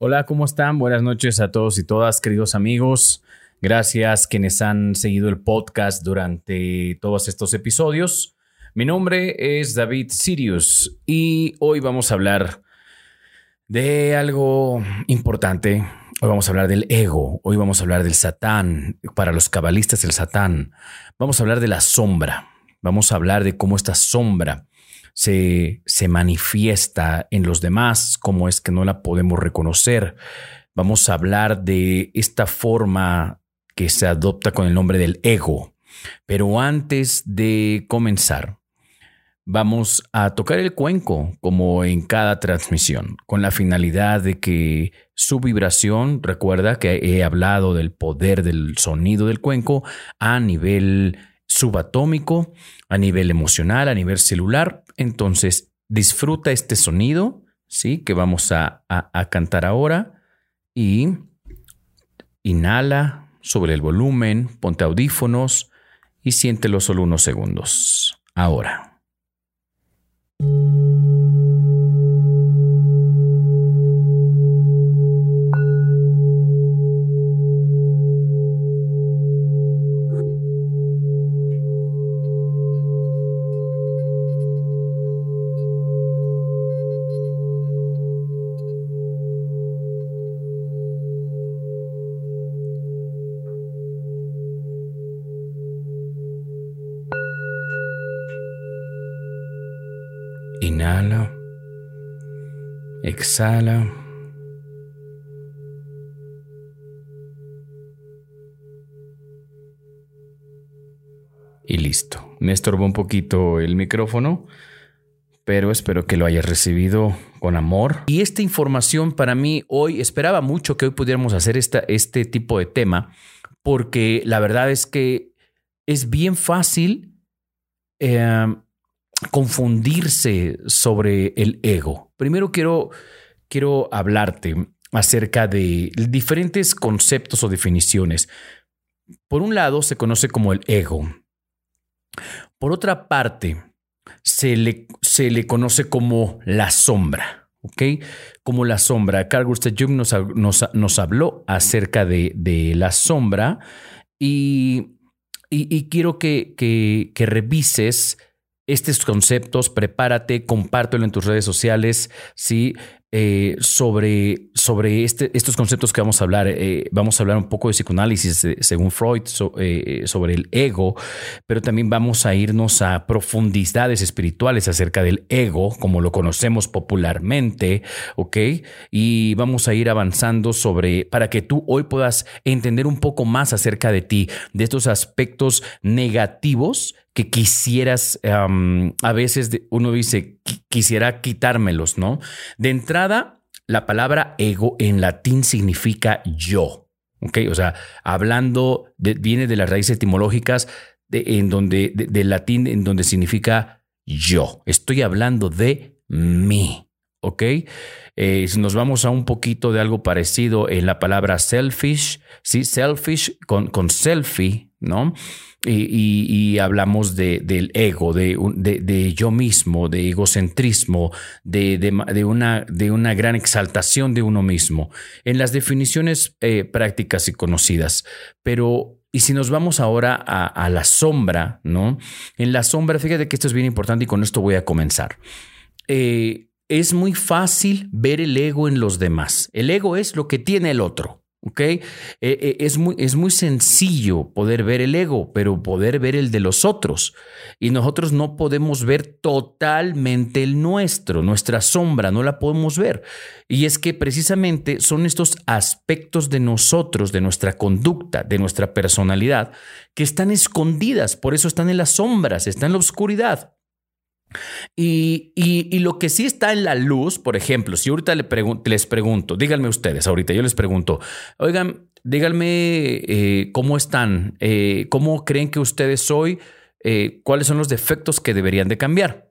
Hola, ¿cómo están? Buenas noches a todos y todas, queridos amigos. Gracias quienes han seguido el podcast durante todos estos episodios. Mi nombre es David Sirius y hoy vamos a hablar de algo importante. Hoy vamos a hablar del ego, hoy vamos a hablar del Satán, para los cabalistas el Satán. Vamos a hablar de la sombra, vamos a hablar de cómo esta sombra se, se manifiesta en los demás, cómo es que no la podemos reconocer. Vamos a hablar de esta forma que se adopta con el nombre del ego. Pero antes de comenzar, vamos a tocar el cuenco como en cada transmisión, con la finalidad de que su vibración, recuerda que he hablado del poder del sonido del cuenco a nivel subatómico, a nivel emocional, a nivel celular. Entonces, disfruta este sonido, ¿sí? Que vamos a, a cantar ahora y inhala sobre el volumen, ponte audífonos y siéntelo solo unos segundos. Ahora. Inhala. Exhala. Y listo. Me estorbó un poquito el micrófono, pero espero que lo hayas recibido con amor. Y esta información para mí hoy, esperaba mucho que hoy pudiéramos hacer esta, este tipo de tema, porque la verdad es que es bien fácil eh, confundirse sobre el ego. Primero quiero, quiero hablarte acerca de diferentes conceptos o definiciones. Por un lado, se conoce como el ego. Por otra parte, se le, se le conoce como la sombra. ¿ok? Como la sombra. Carl Gustav Jung nos, nos, habló acerca de, de la sombra y, y, quiero que, que revises estos conceptos, prepárate, compártelo en tus redes sociales, ¿sí? Eh, sobre, sobre este, estos conceptos que vamos a hablar. Eh, vamos a hablar un poco de psicoanálisis según Freud eh, sobre el ego, pero también vamos a irnos a profundidades espirituales acerca del ego, como lo conocemos popularmente, ¿ok? Y vamos a ir avanzando sobre, para que tú hoy puedas entender un poco más acerca de ti, de estos aspectos negativos que quisieras, a veces uno dice, quisiera quitármelos, ¿no? De entrada, la palabra ego en latín significa yo, ¿ok? O sea, hablando, viene de las raíces etimológicas de, en donde, del latín en donde significa yo. Estoy hablando de mí, ¿ok? Eh, si nos vamos a un poquito de algo parecido en la palabra selfish, ¿sí? Selfish con, con selfie, ¿no? y, hablamos de, del ego, de, de, yo mismo, de egocentrismo, de, una, de una gran exaltación de uno mismo, en las definiciones eh, prácticas y conocidas. Pero, y si nos vamos ahora a, la sombra, ¿no? En la sombra, fíjate que esto es bien importante y con esto voy a comenzar. Eh, es muy fácil ver el ego en los demás. El ego es lo que tiene el otro. ¿Ok? Eh, eh, es, muy, es muy sencillo poder ver el ego, pero poder ver el de los otros. Y nosotros no podemos ver totalmente el nuestro, nuestra sombra, no la podemos ver. Y es que precisamente son estos aspectos de nosotros, de nuestra conducta, de nuestra personalidad, que están escondidas, por eso están en las sombras, están en la oscuridad. Y, lo que sí está en la luz, por ejemplo, si ahorita les pregunto, díganme ustedes, ahorita yo les pregunto, oigan, díganme eh, cómo están, eh, cómo creen que ustedes hoy, eh, cuáles son los defectos que deberían de cambiar.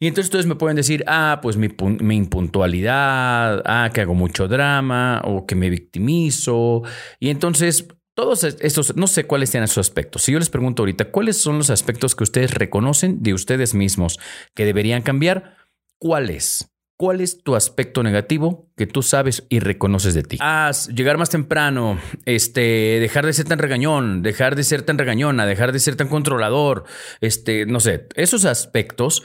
Y entonces ustedes me pueden decir, ah, pues mi, mi, impuntualidad, ah, que hago mucho drama o que me victimizo. Y entonces todos estos, no sé cuáles sean esos aspectos. Si yo les pregunto ahorita, ¿cuáles son los aspectos que ustedes reconocen de ustedes mismos que deberían cambiar? ¿Cuáles? ¿Cuál es tu aspecto negativo que tú sabes y reconoces de ti? Ah, llegar más temprano, este, dejar de ser tan regañón, dejar de ser tan regañona, dejar de ser tan controlador, este, no sé, esos aspectos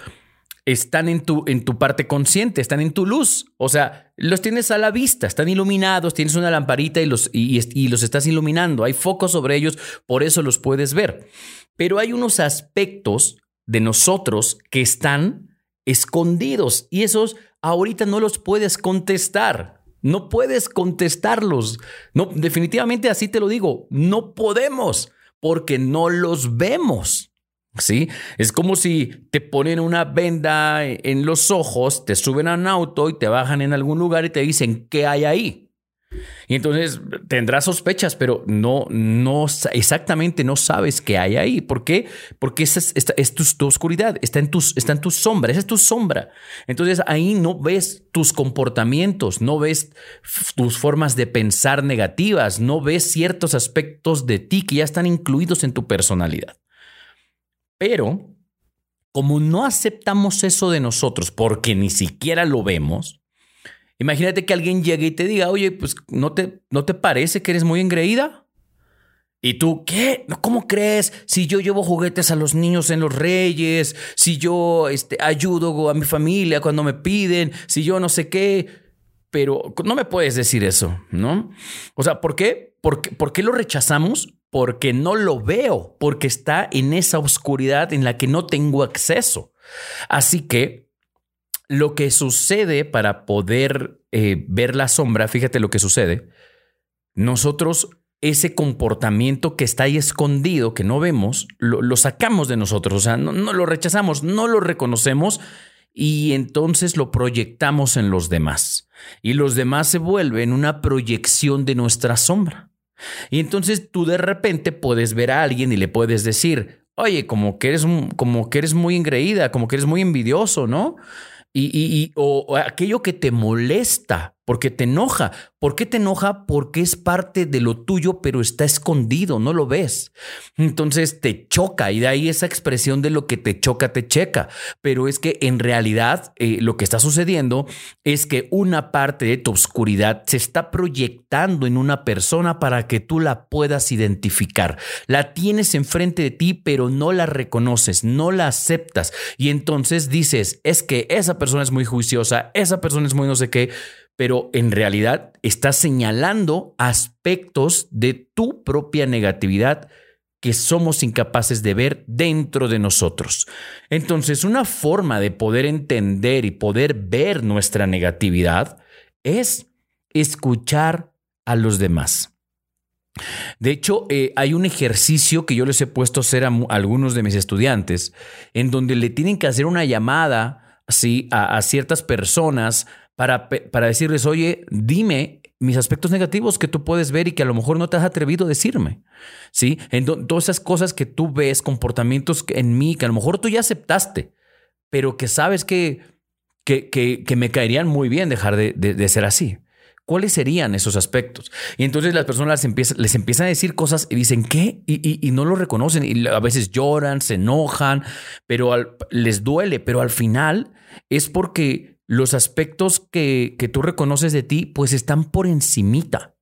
están en tu, en tu parte consciente, están en tu luz. O sea, los tienes a la vista, están iluminados, tienes una lamparita y los, y los estás iluminando. Hay focos sobre ellos, por eso los puedes ver. Pero hay unos aspectos de nosotros que están escondidos y esos ahorita no los puedes contestar. No puedes contestarlos. No, definitivamente así te lo digo. No podemos porque no los vemos. ¿Sí? Es como si te ponen una venda en los ojos, te suben a un auto y te bajan en algún lugar y te dicen qué hay ahí. Y entonces tendrás sospechas, pero no, no exactamente no sabes qué hay ahí. ¿Por qué? Porque esa es, tu, oscuridad, está en, tus, está en tu sombra, esa es tu sombra. Entonces ahí no ves tus comportamientos, no ves tus formas de pensar negativas, no ves ciertos aspectos de ti que ya están incluidos en tu personalidad. Pero como no aceptamos eso de nosotros porque ni siquiera lo vemos, Imagínate que alguien llegue y te diga, oye, pues ¿no te, ¿no te parece que eres muy engreída? Y tú, ¿qué? ¿Cómo crees? Si yo llevo juguetes a los niños en los reyes, si yo este, ayudo a mi familia cuando me piden, si yo no sé qué, pero no me puedes decir eso, ¿no? O sea, ¿por qué? ¿Por qué, ¿Por qué lo rechazamos? Porque no lo veo, porque está en esa oscuridad en la que no tengo acceso. Así que lo que sucede para poder eh, ver la sombra, fíjate lo que sucede, nosotros ese comportamiento que está ahí escondido, que no vemos, lo, sacamos de nosotros, o sea, no, no, lo rechazamos, no lo reconocemos y entonces lo proyectamos en los demás. Y los demás se vuelven una proyección de nuestra sombra. Y entonces tú de repente puedes ver a alguien y le puedes decir, oye, como que eres, como que eres muy engreída, como que eres muy envidioso, ¿no? y, o aquello que te molesta porque te enoja. ¿Por qué te enoja? Porque es parte de lo tuyo, pero está escondido, no lo ves. Entonces te choca y de ahí esa expresión de lo que te choca, te checa. Pero es que en realidad eh, lo que está sucediendo es que una parte de tu oscuridad se está proyectando en una persona para que tú la puedas identificar. La tienes enfrente de ti, pero no la reconoces, no la aceptas. Y entonces dices, es que esa persona es muy juiciosa, esa persona es muy no sé qué pero en realidad estás señalando aspectos de tu propia negatividad que somos incapaces de ver dentro de nosotros. Entonces, una forma de poder entender y poder ver nuestra negatividad es escuchar a los demás. De hecho, eh, hay un ejercicio que yo les he puesto a hacer a, algunos de mis estudiantes, en donde le tienen que hacer una llamada así a ciertas personas para, para decirles, oye, dime mis aspectos negativos que tú puedes ver y que a lo mejor no te has atrevido a decirme. ¿Sí? En todas esas cosas que tú ves, comportamientos en mí que a lo mejor tú ya aceptaste, pero que sabes que, que, que, me caerían muy bien dejar de, de, ser así. ¿Cuáles serían esos aspectos? Y entonces las personas les empiezan, les empiezan a decir cosas y dicen, ¿qué? Y, y, no lo reconocen y a veces lloran, se enojan, pero les duele, pero al final es porque los aspectos que, que tú reconoces de ti, pues están por encimita.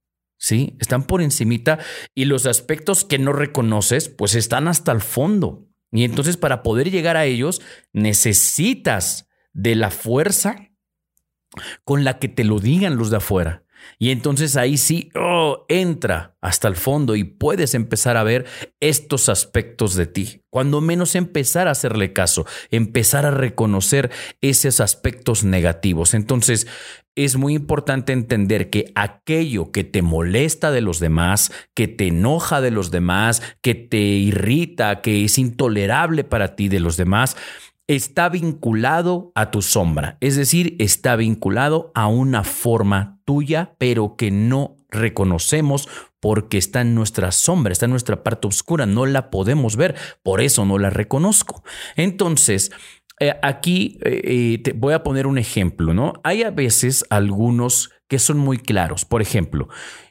¿sí? Están por encimita y los aspectos que no reconoces, pues están hasta el fondo. Y entonces para poder llegar a ellos, necesitas de la fuerza con la que te lo digan los de afuera. Y entonces ahí sí, oh, entra hasta el fondo y puedes empezar a ver estos aspectos de ti. Cuando menos empezar a hacerle caso, empezar a reconocer esos aspectos negativos. Entonces es muy importante entender que aquello que te molesta de los demás, que te enoja de los demás, que te irrita, que es intolerable para ti de los demás, está vinculado a tu sombra, es decir, está vinculado a una forma tuya, pero que no reconocemos porque está en nuestra sombra, está en nuestra parte oscura, no la podemos ver, por eso no la reconozco. Entonces, eh, aquí eh, eh, te voy a poner un ejemplo, ¿no? Hay a veces algunos que son muy claros. Por ejemplo,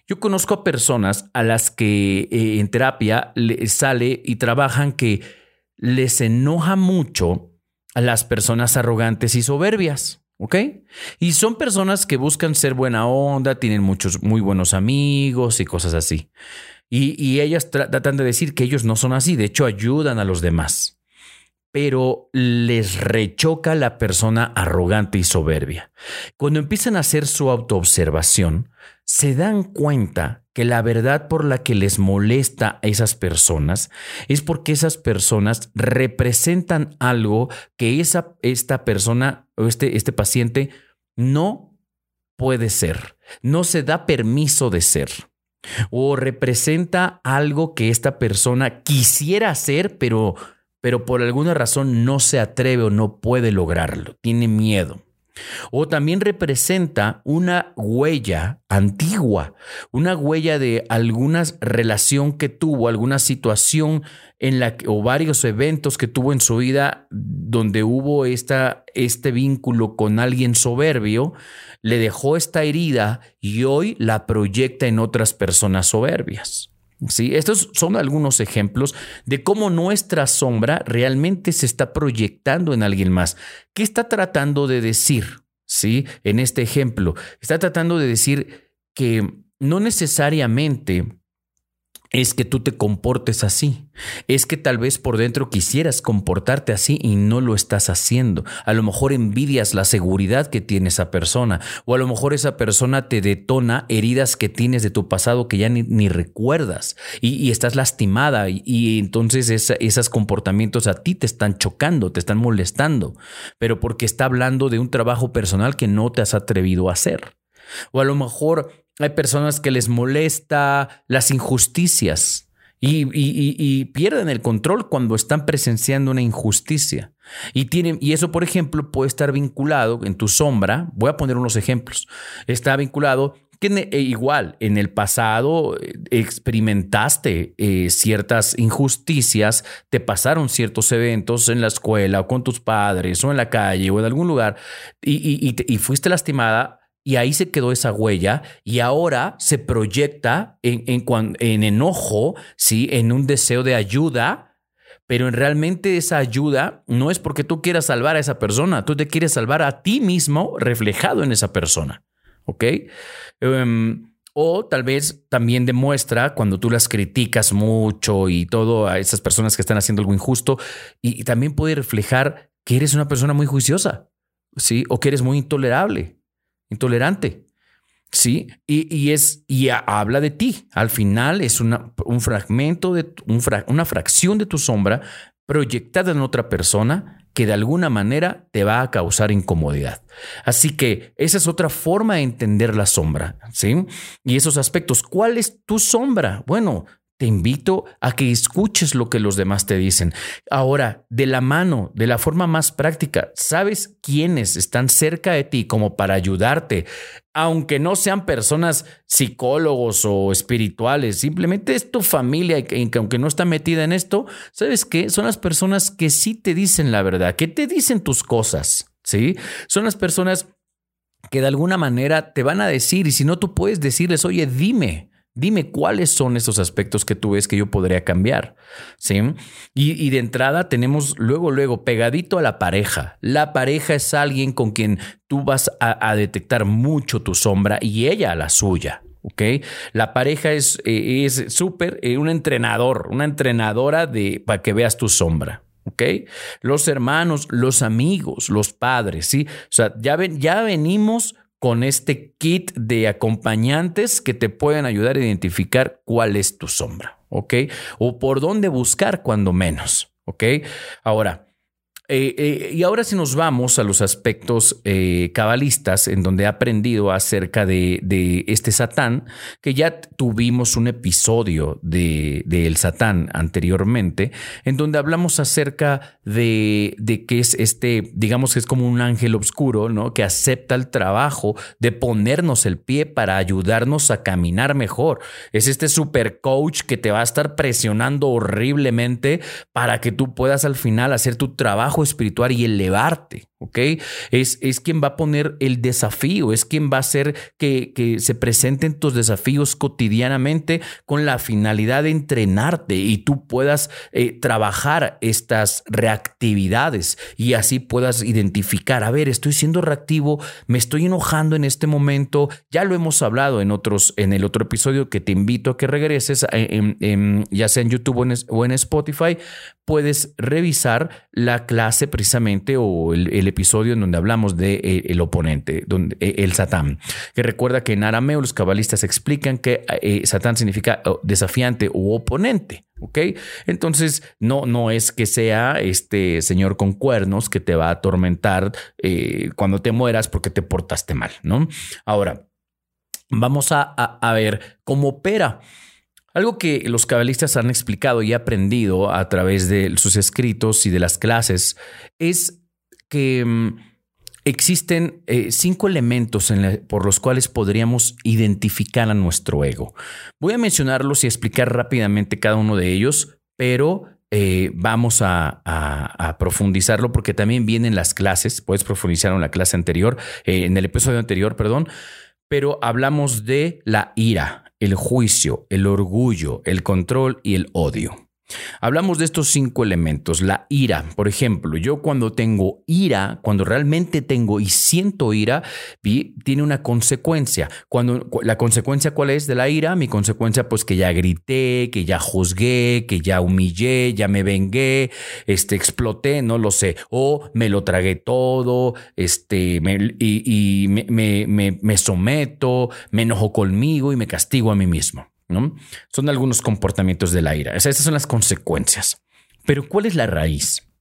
yo conozco a personas a las que en terapia les sale y trabajan que les enoja mucho a las personas arrogantes y soberbias. ¿ok? Y son personas que buscan ser buena onda, tienen muchos muy buenos amigos y cosas así. Y, y ellas tratan de decir que ellos no son así, de hecho ayudan a los demás pero les rechoca la persona arrogante y soberbia. Cuando empiezan a hacer su autoobservación, se dan cuenta que la verdad por la que les molesta a esas personas es porque esas personas representan algo que esa, esta persona o este, este paciente no puede ser, no se da permiso de ser o representa algo que esta persona quisiera hacer, pero pero por alguna razón no se atreve o no puede lograrlo, tiene miedo. O también representa una huella antigua, una huella de alguna relación que tuvo, alguna situación en la que, o varios eventos que tuvo en su vida donde hubo esta, este vínculo con alguien soberbio, le dejó esta herida y hoy la proyecta en otras personas soberbias. ¿Sí? Estos son algunos ejemplos de cómo nuestra sombra realmente se está proyectando en alguien más. ¿Qué está tratando de decir? ¿Sí? En este ejemplo, está tratando de decir que no necesariamente es que tú te comportes así. Es que tal vez por dentro quisieras comportarte así y no lo estás haciendo. A lo mejor envidias la seguridad que tiene esa persona o a lo mejor esa persona te detona heridas que tienes de tu pasado que ya ni, recuerdas y, estás lastimada y, entonces esos comportamientos a ti te están chocando, te están molestando, pero porque está hablando de un trabajo personal que no te has atrevido a hacer. O a lo mejor hay personas que les molesta las injusticias y, pierden el control cuando están presenciando una injusticia. Y, tienen, y eso, por ejemplo, puede estar vinculado en tu sombra. Voy a poner unos ejemplos. Está vinculado que e, igual en el pasado eh, experimentaste eh, ciertas injusticias, te pasaron ciertos eventos en la escuela o con tus padres o en la calle o en algún lugar y, y fuiste lastimada y ahí se quedó esa huella y ahora se proyecta en, en, enojo, ¿sí? en un deseo de ayuda, pero en realmente esa ayuda no es porque tú quieras salvar a esa persona, tú te quieres salvar a ti mismo reflejado en esa persona. ¿Ok? Em, o tal vez también demuestra cuando tú las criticas mucho y todo a esas personas que están haciendo algo injusto, y, también puede reflejar que eres una persona muy juiciosa, ¿sí? O que eres muy intolerable intolerante. Sí, y, es, y habla de ti. Al final es una, un fragmento de una fracción de tu sombra proyectada en otra persona que de alguna manera te va a causar incomodidad. Así que esa es otra forma de entender la sombra, ¿sí? Y esos aspectos, ¿cuál es tu sombra? Bueno, te invito a que escuches lo que los demás te dicen. Ahora, de la mano, de la forma más práctica, ¿sabes quiénes están cerca de ti como para ayudarte? Aunque no sean personas psicólogos o espirituales, simplemente es tu familia que aunque no está metida en esto, ¿sabes qué? Son las personas que sí te dicen la verdad, que te dicen tus cosas, ¿sí? Son las personas que de alguna manera te van a decir y si no tú puedes decirles, oye, dime, Dime cuáles son esos aspectos que tú ves que yo podría cambiar. ¿Sí? Y, de entrada tenemos luego, luego, pegadito a la pareja. La pareja es alguien con quien tú vas a, detectar mucho tu sombra y ella la suya. ¿Ok? La pareja es eh, súper, eh, un entrenador, una entrenadora de, para que veas tu sombra. ¿ok? Los hermanos, los amigos, los padres, ¿sí? O sea, ya, ven, ya venimos con este kit de acompañantes que te pueden ayudar a identificar cuál es tu sombra, ¿ok? O por dónde buscar cuando menos, ¿ok? Ahora, eh, eh, y ahora si nos vamos a los aspectos eh, cabalistas, en donde he aprendido acerca de, este Satán, que ya tuvimos un episodio de, el Satán anteriormente, en donde hablamos acerca de, de que es este, digamos que es como un ángel oscuro, ¿no? Que acepta el trabajo de ponernos el pie para ayudarnos a caminar mejor. Es este super coach que te va a estar presionando horriblemente para que tú puedas al final hacer tu trabajo espiritual y elevarte, ¿ok? Es, es quien va a poner el desafío, es quien va a hacer que, que, se presenten tus desafíos cotidianamente con la finalidad de entrenarte y tú puedas eh, trabajar estas reactividades y así puedas identificar, a ver, estoy siendo reactivo, me estoy enojando en este momento, ya lo hemos hablado en otros, en el otro episodio que te invito a que regreses, eh, ya sea en YouTube o en, Spotify, puedes revisar la clase precisamente o el, el episodio en donde hablamos de eh, el oponente, donde, eh, el Satán. Que recuerda que en arameo los cabalistas explican que eh, Satán significa desafiante o oponente. ¿Ok? Entonces, no, no es que sea este señor con cuernos que te va a atormentar cuando te mueras porque te portaste mal, ¿no? Ahora, vamos a, a ver cómo opera. Algo que los cabalistas han explicado y aprendido a través de sus escritos y de las clases es que mm, existen eh, cinco elementos por los cuales podríamos identificar a nuestro ego. Voy a mencionarlos y explicar rápidamente cada uno de ellos, pero eh, vamos a, profundizarlo porque también vienen las clases. Puedes profundizar en la clase anterior, eh, en el episodio anterior, perdón. Pero hablamos de la ira, el juicio, el orgullo, el control y el odio. Hablamos de estos cinco elementos. La ira, por ejemplo, yo cuando tengo ira, cuando realmente tengo y siento ira, tiene una consecuencia. Cuando la consecuencia cuál es de la ira? Mi consecuencia pues que ya grité, que ya juzgué, que ya humillé, ya me vengué, este exploté, no lo sé, o me lo tragué todo, este y, me someto, me enojo conmigo y me castigo a mí mismo. Son algunos comportamientos de la ira. Esas son las consecuencias. Pero ¿cuál es la raíz?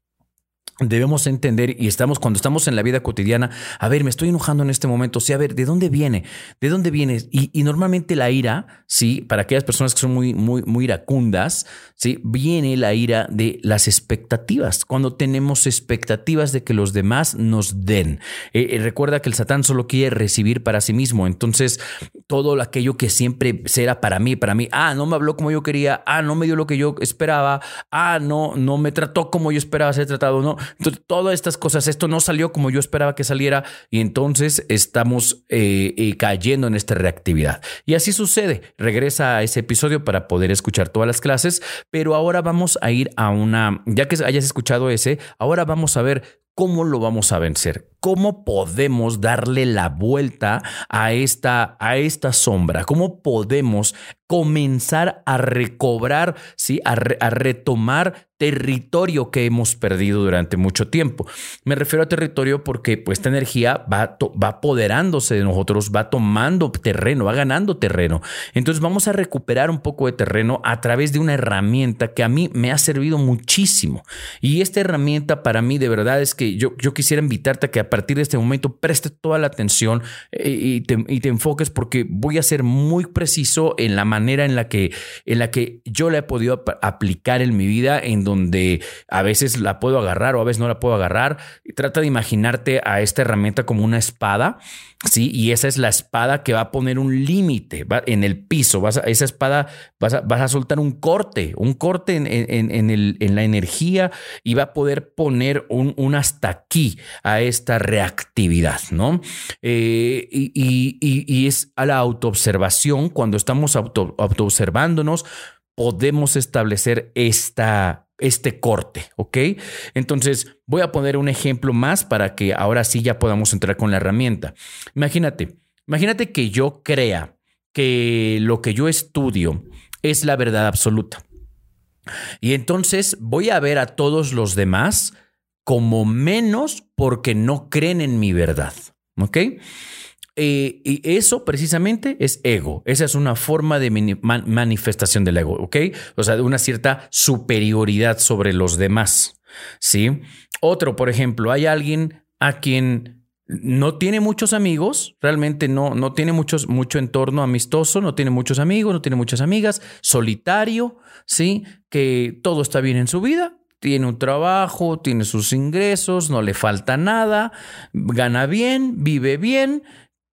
Debemos entender y estamos cuando estamos en la vida cotidiana, a ver, me estoy enojando en este momento, sí, a ver, ¿de dónde viene? ¿De dónde viene? Y, normalmente la ira, sí, para aquellas personas que son muy, muy, muy iracundas, sí, viene la ira de las expectativas, cuando tenemos expectativas de que los demás nos den. Eh, eh, recuerda que el Satán solo quiere recibir para sí mismo, entonces todo aquello que siempre será para mí, para mí, ah, no me habló como yo quería, ah, no me dio lo que yo esperaba, ah, no, no me trató como yo esperaba ser tratado, no, entonces, todas estas cosas, esto no salió como yo esperaba que saliera y entonces estamos eh, eh, cayendo en esta reactividad. Y así sucede. Regresa a ese episodio para poder escuchar todas las clases, pero ahora vamos a ir a una, ya que hayas escuchado ese, ahora vamos a ver ¿Cómo lo vamos a vencer? ¿Cómo podemos darle la vuelta a esta, a esta sombra? ¿Cómo podemos comenzar a recobrar, ¿sí? a, retomar territorio que hemos perdido durante mucho tiempo. Me refiero a territorio porque pues, esta energía va, va apoderándose de nosotros, va tomando terreno, va ganando terreno. Entonces vamos a recuperar un poco de terreno a través de una herramienta que a mí me ha servido muchísimo. Y esta herramienta para mí de verdad es que yo, yo quisiera invitarte a que partir de este momento prestes toda la atención eh, y, te, enfoques porque voy a ser muy preciso en la manera en la que, en la que yo la he podido aplicar en mi vida, en donde a veces la puedo agarrar o a veces no la puedo agarrar. Trata de imaginarte a esta herramienta como una espada, ¿sí? Y esa es la espada que va a poner un límite en el piso. Vas a, esa espada vas a, soltar un corte, un corte en, la energía y va a poder poner un, un hasta aquí a esta reactividad, ¿no? Eh, y, es a la autoobservación, cuando estamos auto, autoobservándonos, podemos establecer esta este corte, ¿ok? Entonces, voy a poner un ejemplo más para que ahora sí ya podamos entrar con la herramienta. Imagínate, imagínate que yo crea que lo que yo estudio es la verdad absoluta. Y entonces voy a ver a todos los demás como menos porque no creen en mi verdad, ¿ok? Eh, y eso precisamente es ego. Esa es una forma de manifestación del ego, ¿ok? O sea, de una cierta superioridad sobre los demás, ¿sí? Otro, por ejemplo, hay alguien a quien no tiene muchos amigos, realmente no, no tiene muchos, mucho entorno amistoso, no tiene muchos amigos, no tiene muchas amigas, solitario, ¿sí? Que todo está bien en su vida, tiene un trabajo, tiene sus ingresos, no le falta nada, gana bien, vive bien,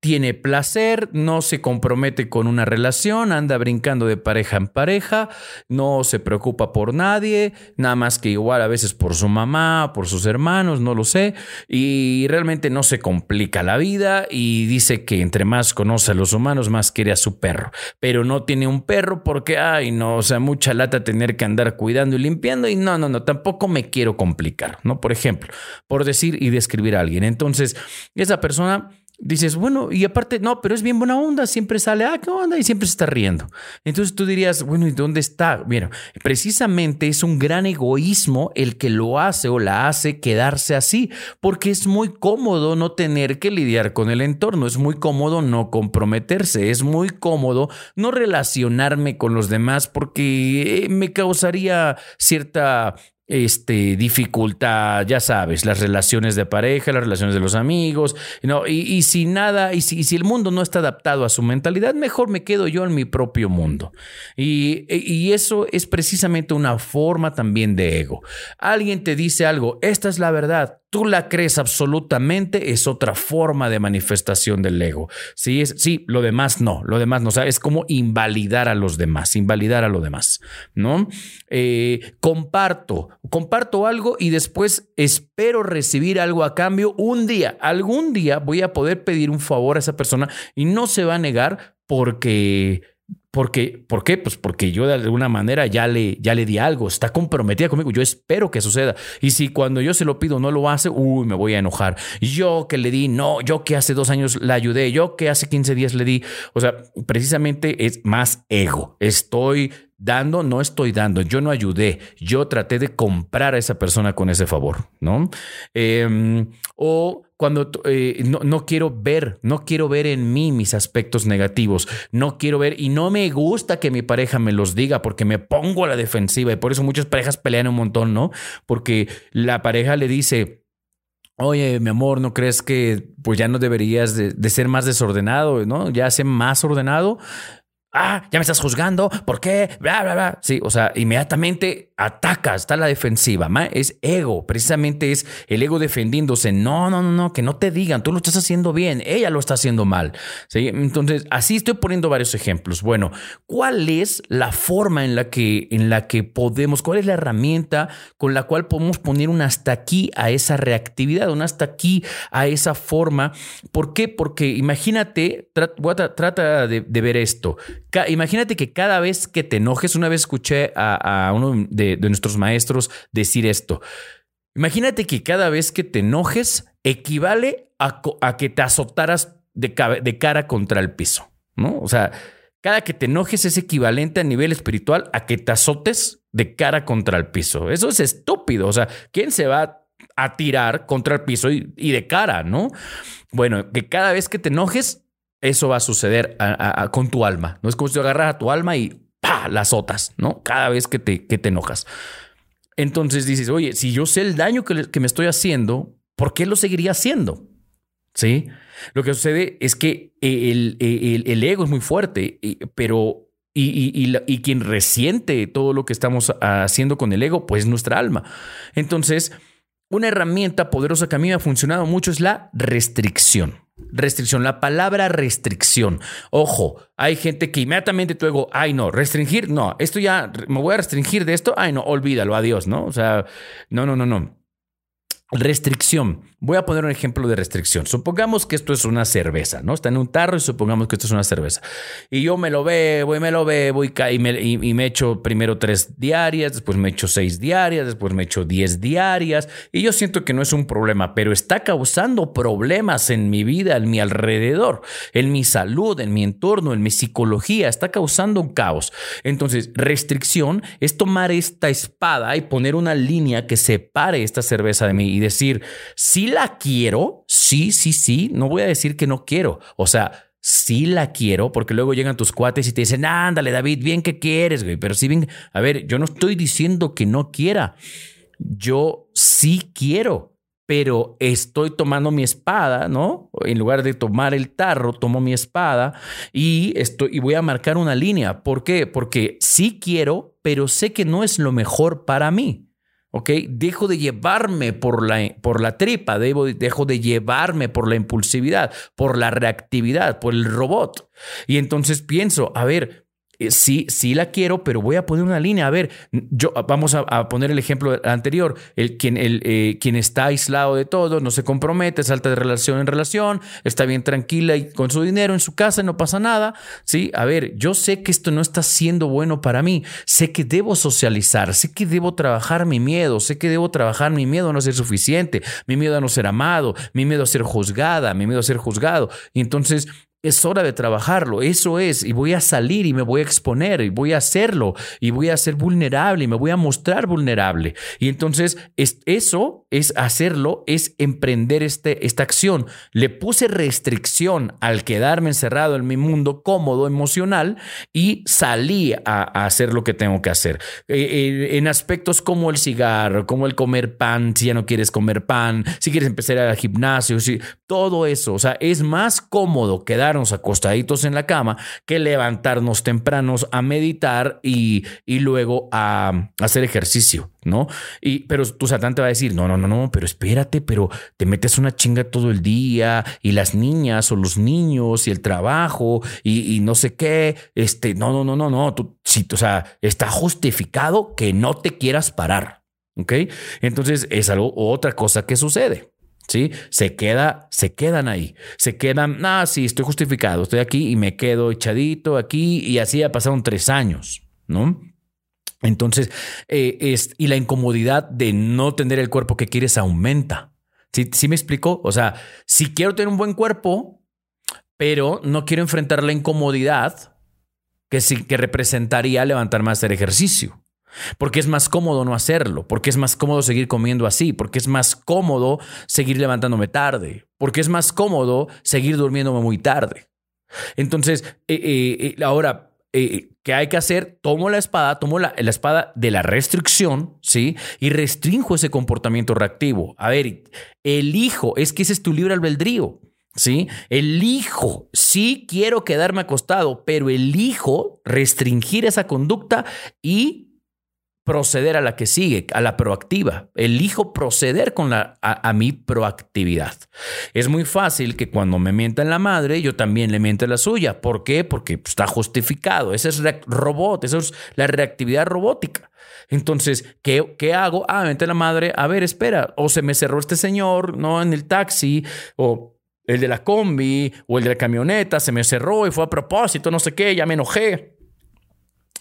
tiene placer, no se compromete con una relación, anda brincando de pareja en pareja, no se preocupa por nadie, nada más que igual a veces por su mamá, por sus hermanos, no lo sé, y realmente no se complica la vida y dice que entre más conoce a los humanos, más quiere a su perro, pero no tiene un perro porque, ay, no, o sea, mucha lata tener que andar cuidando y limpiando y no, no, no, tampoco me quiero complicar, ¿no? Por ejemplo, por decir y describir a alguien. Entonces, esa persona dices, bueno, y aparte, no, pero es bien buena onda, siempre sale, ah, qué onda, y siempre se está riendo. Entonces tú dirías, bueno, ¿y dónde está? Mira, precisamente es un gran egoísmo el que lo hace o la hace quedarse así, porque es muy cómodo no tener que lidiar con el entorno, es muy cómodo no comprometerse, es muy cómodo no relacionarme con los demás porque eh, me causaría cierta este, dificultad, ya sabes, las relaciones de pareja, las relaciones de los amigos, ¿no? y, si nada, y si, si, el mundo no está adaptado a su mentalidad, mejor me quedo yo en mi propio mundo. Y, y eso es precisamente una forma también de ego. Alguien te dice algo, esta es la verdad, tú la crees absolutamente, es otra forma de manifestación del ego. Sí, es, sí, lo demás no, lo demás no, o sea, es como invalidar a los demás, invalidar a lo demás, ¿no? Eh, comparto, comparto algo y después espero recibir algo a cambio un día, algún día voy a poder pedir un favor a esa persona y no se va a negar porque porque, ¿Por qué? Pues porque yo de alguna manera ya le, ya le di algo, está comprometida conmigo, yo espero que suceda. Y si cuando yo se lo pido no lo hace, uy, me voy a enojar. Yo que le di, no, yo que hace dos años la ayudé, yo que hace 15 días le di. O sea, precisamente es más ego. Estoy dando, no estoy dando, yo no ayudé, yo traté de comprar a esa persona con ese favor, ¿no? Em, o cuando eh, no, no, quiero ver, no quiero ver en mí mis aspectos negativos, no quiero ver y no me gusta que mi pareja me los diga porque me pongo a la defensiva y por eso muchas parejas pelean un montón, ¿no? Porque la pareja le dice, Oye, mi amor, ¿no crees que pues ya no deberías de, de, ser más desordenado, ¿no? Ya ser más ordenado ah, ya me estás juzgando, ¿por qué? Bla, bla, bla. Sí, o sea, inmediatamente ataca, está la defensiva. Es ego, precisamente es el ego defendiéndose. No, no, no, no, que no te digan, tú lo estás haciendo bien, ella lo está haciendo mal. Entonces, así estoy poniendo varios ejemplos. Bueno, ¿cuál es la forma en la que, en la que podemos, cuál es la herramienta con la cual podemos poner un hasta aquí a esa reactividad, un hasta aquí a esa forma? ¿Por qué? Porque imagínate, trata de, de ver esto imagínate que cada vez que te enojes, una vez escuché a, uno de, nuestros maestros decir esto. Imagínate que cada vez que te enojes equivale a, que te azotaras de, de, cara contra el piso, ¿no? O sea, cada que te enojes es equivalente a nivel espiritual a que te azotes de cara contra el piso. Eso es estúpido. O sea, ¿quién se va a tirar contra el piso y, y de cara, no? Bueno, que cada vez que te enojes eso va a suceder con tu alma. No es como si agarras a tu alma y ¡pa! la azotas, ¿no? Cada vez que te, que te enojas. Entonces dices, oye, si yo sé el daño que, me estoy haciendo, ¿por qué lo seguiría haciendo? ¿Sí? Lo que sucede es que el, el, ego es muy fuerte, pero y, y, y, quien resiente todo lo que estamos haciendo con el ego, pues nuestra alma. Entonces, una herramienta poderosa que a mí me ha funcionado mucho es la restricción. Restricción, la palabra restricción. Ojo, hay gente que inmediatamente tu ego, ay no, restringir, no, esto ya, me voy a restringir de esto, ay no, olvídalo, adiós, ¿no? O sea, no, no, no, no. Restricción. Voy a poner un ejemplo de restricción. Supongamos que esto es una cerveza, ¿no? Está en un tarro y supongamos que esto es una cerveza. Y yo me lo bebo y me lo bebo y, me, y, me echo primero tres diarias, después me echo seis diarias, después me echo diez diarias. Y yo siento que no es un problema, pero está causando problemas en mi vida, en mi alrededor, en mi salud, en mi entorno, en mi psicología. Está causando un caos. Entonces, restricción es tomar esta espada y poner una línea que separe esta cerveza de mí y decir, sí la quiero, sí, sí, sí, no voy a decir que no quiero, o sea, sí la quiero, porque luego llegan tus cuates y te dicen, ándale David, bien que quieres, güey, pero sí bien, a ver, yo no estoy diciendo que no quiera, yo sí quiero. Pero estoy tomando mi espada, ¿no? En lugar de tomar el tarro, tomo mi espada y, estoy, y voy a marcar una línea. ¿Por qué? Porque sí quiero, pero sé que no es lo mejor para mí. ¿Ok? Dejo de llevarme por la, por la tripa, dejo de llevarme por la impulsividad, por la reactividad, por el robot. Y entonces pienso, a ver, sí, sí la quiero, pero voy a poner una línea. A ver, yo vamos a, poner el ejemplo anterior. El, quien, el, eh, quien está aislado de todo, no se compromete, salta de relación en relación, está bien tranquila y con su dinero en su casa, no pasa nada. Sí, a ver, yo sé que esto no está siendo bueno para mí. Sé que debo socializar, sé que debo trabajar mi miedo, sé que debo trabajar mi miedo a no ser suficiente, mi miedo a no ser amado, mi miedo a ser juzgada, mi miedo a ser juzgado. Y entonces es hora de trabajarlo, eso es, y voy a salir y me voy a exponer, y voy a hacerlo, y voy a ser vulnerable, y me voy a mostrar vulnerable. Y entonces es, eso es hacerlo, es emprender este, esta acción. Le puse restricción al quedarme encerrado en mi mundo cómodo, emocional, y salí a, hacer lo que tengo que hacer. Eh, eh, en aspectos como el cigarro, como el comer pan, si ya no quieres comer pan, si quieres empezar al gimnasio, si, todo eso, o sea, es más cómodo quedar acostaditos en la cama que levantarnos tempranos a meditar y, y luego a, hacer ejercicio, ¿no? Y, pero tu satán te va a decir, no, no, no, no, pero espérate, pero te metes una chinga todo el día y las niñas o los niños y el trabajo y, no sé qué, este, no, no, no, no, no, tú, sí, o sea, está justificado que no te quieras parar. ¿Ok? Entonces es algo, otra cosa que sucede. ¿Sí? Se, queda, se quedan ahí, se quedan, ah, sí, estoy justificado, estoy aquí y me quedo echadito aquí y así ha pasado tres años, ¿no? Entonces, eh, es, y la incomodidad de no tener el cuerpo que quieres aumenta. ¿Sí, ¿Sí me explico? O sea, si quiero tener un buen cuerpo, pero no quiero enfrentar la incomodidad que, sí, que representaría levantarme a hacer ejercicio. Porque es más cómodo no hacerlo, porque es más cómodo seguir comiendo así, porque es más cómodo seguir levantándome tarde, porque es más cómodo seguir durmiéndome muy tarde. Entonces, eh, eh, eh, ahora, ¿qué hay que hacer? Tomo la espada, tomo la, la, espada de la restricción, ¿sí? Y restringo ese comportamiento reactivo. A ver, elijo, es que ese es tu libre albedrío. ¿sí? Elijo, sí quiero quedarme acostado, pero elijo restringir esa conducta y proceder a la que sigue, a la proactiva. Elijo proceder con la, a, mi proactividad. Es muy fácil que cuando me mientan la madre, yo también le miente la suya. ¿Por qué? Porque está justificado. Ese es robot, esa es la reactividad robótica. Entonces, ¿qué, ¿qué hago? Ah, me la madre. A ver, espera. O se me cerró este señor, ¿no? En el taxi, o el de la combi, o el de la camioneta, se me cerró y fue a propósito, no sé qué, ya me enojé.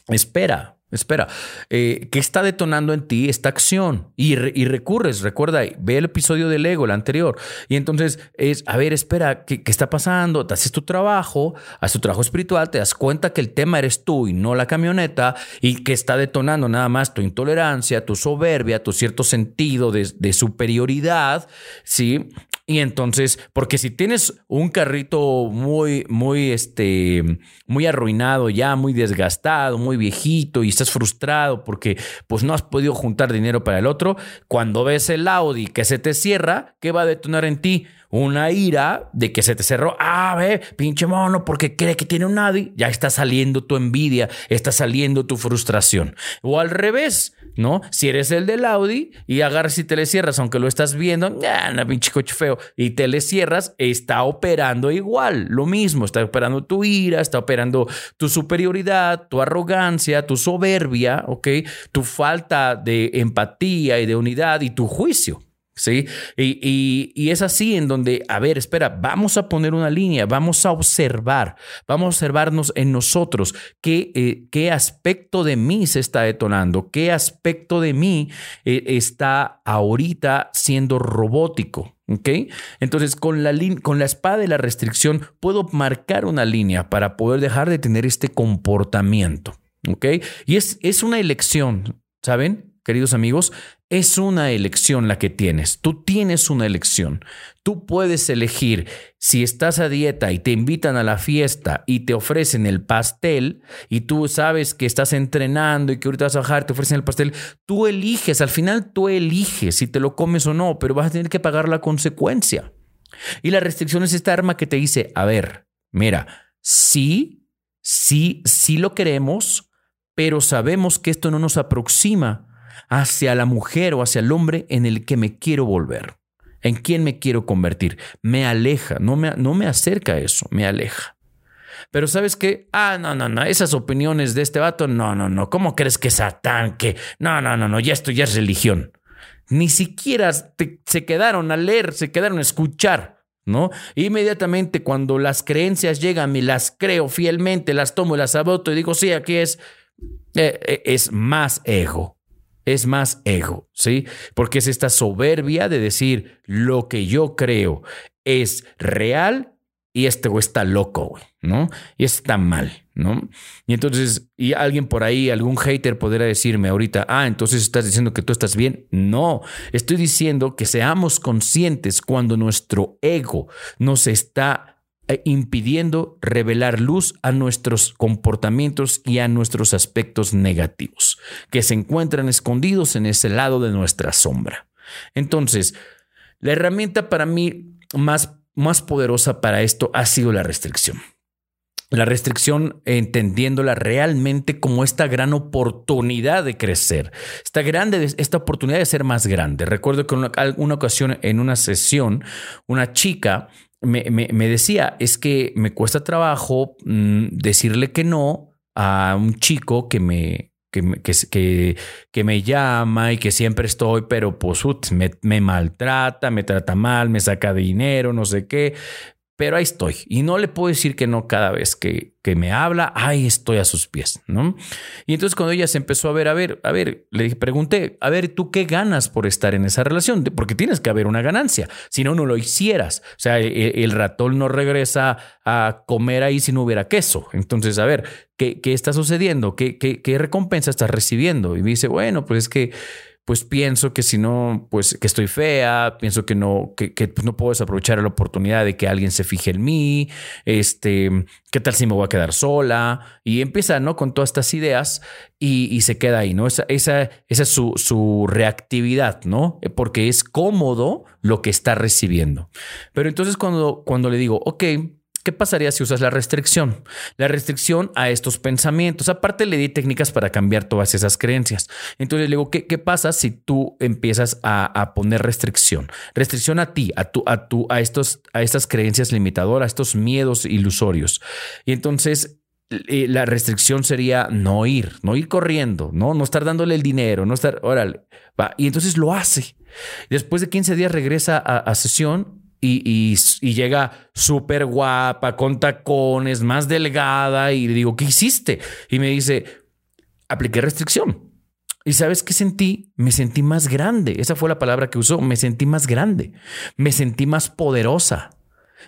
Espera, Espera, eh, ¿qué está detonando en ti esta acción? Y, recurres, recuerda, ve el episodio del ego, el anterior. Y entonces es, a ver, espera, ¿qué, está pasando? Te haces tu trabajo, haces tu trabajo espiritual, te das cuenta que el tema eres tú y no la camioneta y que está detonando nada más tu intolerancia, tu soberbia, tu cierto sentido de, de superioridad, ¿sí? Y entonces, porque si tienes un carrito muy, muy, este, muy arruinado ya, muy desgastado, muy viejito y estás frustrado porque pues no has podido juntar dinero para el otro, cuando ves el Audi que se te cierra, ¿qué va a detonar en ti? una ira de que se te cerró. Ah, ve, pinche mono, porque cree que tiene un nadie. Ya está saliendo tu envidia, está saliendo tu frustración. O al revés, ¿no? Si eres el del Audi y agarras y te le cierras, aunque lo estás viendo, ya, una pinche coche feo, y te le cierras, está operando igual. Lo mismo, está operando tu ira, está operando tu superioridad, tu arrogancia, tu soberbia, ¿ok? Tu falta de empatía y de unidad y tu juicio. ¿Sí? Y, es así en donde, a ver, espera, vamos a poner una línea, vamos a observar, vamos a observarnos en nosotros qué, eh, qué aspecto de mí se está detonando, qué aspecto de mí eh, está ahorita siendo robótico. ¿Ok? Entonces, con la, con la espada de la restricción, puedo marcar una línea para poder dejar de tener este comportamiento. ¿Ok? Y es, es una elección, ¿saben? queridos amigos, es una elección la que tienes. Tú tienes una elección. Tú puedes elegir si estás a dieta y te invitan a la fiesta y te ofrecen el pastel y tú sabes que estás entrenando y que ahorita vas a bajar, te ofrecen el pastel. Tú eliges, al final tú eliges si te lo comes o no, pero vas a tener que pagar la consecuencia. Y la restricción es esta arma que te dice, a ver, mira, sí, sí, sí lo queremos, pero sabemos que esto no nos aproxima hacia la mujer o hacia el hombre en el que me quiero volver, en quién me quiero convertir. Me aleja, no me, no me acerca a eso, me aleja. Pero ¿sabes qué? Ah, no, no, no, esas opiniones de este vato, no, no, no, ¿cómo crees que Satán, que no, no, no, no, ya esto ya es religión? Ni siquiera se quedaron a leer, se quedaron a escuchar, ¿no? Inmediatamente cuando las creencias llegan y las creo fielmente, las tomo y las aborto y digo, sí, aquí es, eh, eh, es más ego, es más ego, ¿sí? Porque es esta soberbia de decir lo que yo creo es real y este güey está loco, güey, ¿no? Y está mal, ¿no? Y entonces, y alguien por ahí, algún hater podría decirme ahorita, ah, entonces estás diciendo que tú estás bien. No, estoy diciendo que seamos conscientes cuando nuestro ego nos está eh, impidiendo revelar luz a nuestros comportamientos y a nuestros aspectos negativos, que se encuentran escondidos en ese lado de nuestra sombra. Entonces, la herramienta para mí más más poderosa para esto ha sido la restricción. La restricción entendiéndola realmente como esta gran oportunidad de crecer, esta, grande, esta oportunidad de ser más grande. Recuerdo que una, una ocasión en una sesión, una chica me, decía, es que me cuesta trabajo mm, decirle que no a un chico que me, que, que, me llama y que siempre estoy, pero pues me, me maltrata, me trata mal, me saca dinero, no sé qué pero ahí estoy. Y no le puedo decir que no cada vez que, que, me habla, ahí estoy a sus pies, ¿no? Y entonces cuando ella se empezó a ver, a ver, a ver, le pregunté, a ver, ¿tú qué ganas por estar en esa relación? Porque tienes que haber una ganancia, si no, no lo hicieras. O sea, e, e, el, ratón no regresa a comer ahí si no hubiera queso. Entonces, a ver, ¿qué, qué está sucediendo? ¿Qué, qué, qué recompensa estás recibiendo? Y me dice, bueno, pues es que pues pienso que si no, pues que estoy fea, pienso que no, que, pues no puedo desaprovechar la oportunidad de que alguien se fije en mí, este, qué tal si me voy a quedar sola, y empieza, ¿no? Con todas estas ideas y, se queda ahí, ¿no? Esa, esa, esa es su, su reactividad, ¿no? Porque es cómodo lo que está recibiendo. Pero entonces cuando, cuando le digo, ok, ¿Qué pasaría si usas la restricción? La restricción a estos pensamientos. Aparte le di técnicas para cambiar todas esas creencias. Entonces le digo, ¿qué, pasa si tú empiezas a, poner restricción? Restricción a ti, a, tu, a, tu, a, estos, a estas creencias limitadoras, a estos miedos ilusorios. Y entonces eh, la restricción sería no ir, no ir corriendo, no, no estar dándole el dinero, no estar, órale, va. Y entonces lo hace. Después de 15 días regresa a sesión y, llega súper guapa, con tacones, más delgada, y le digo, ¿qué hiciste? Y me dice, apliqué restricción. ¿Y sabes qué sentí? Me sentí más grande. Esa fue la palabra que usó. Me sentí más grande. Me sentí más poderosa.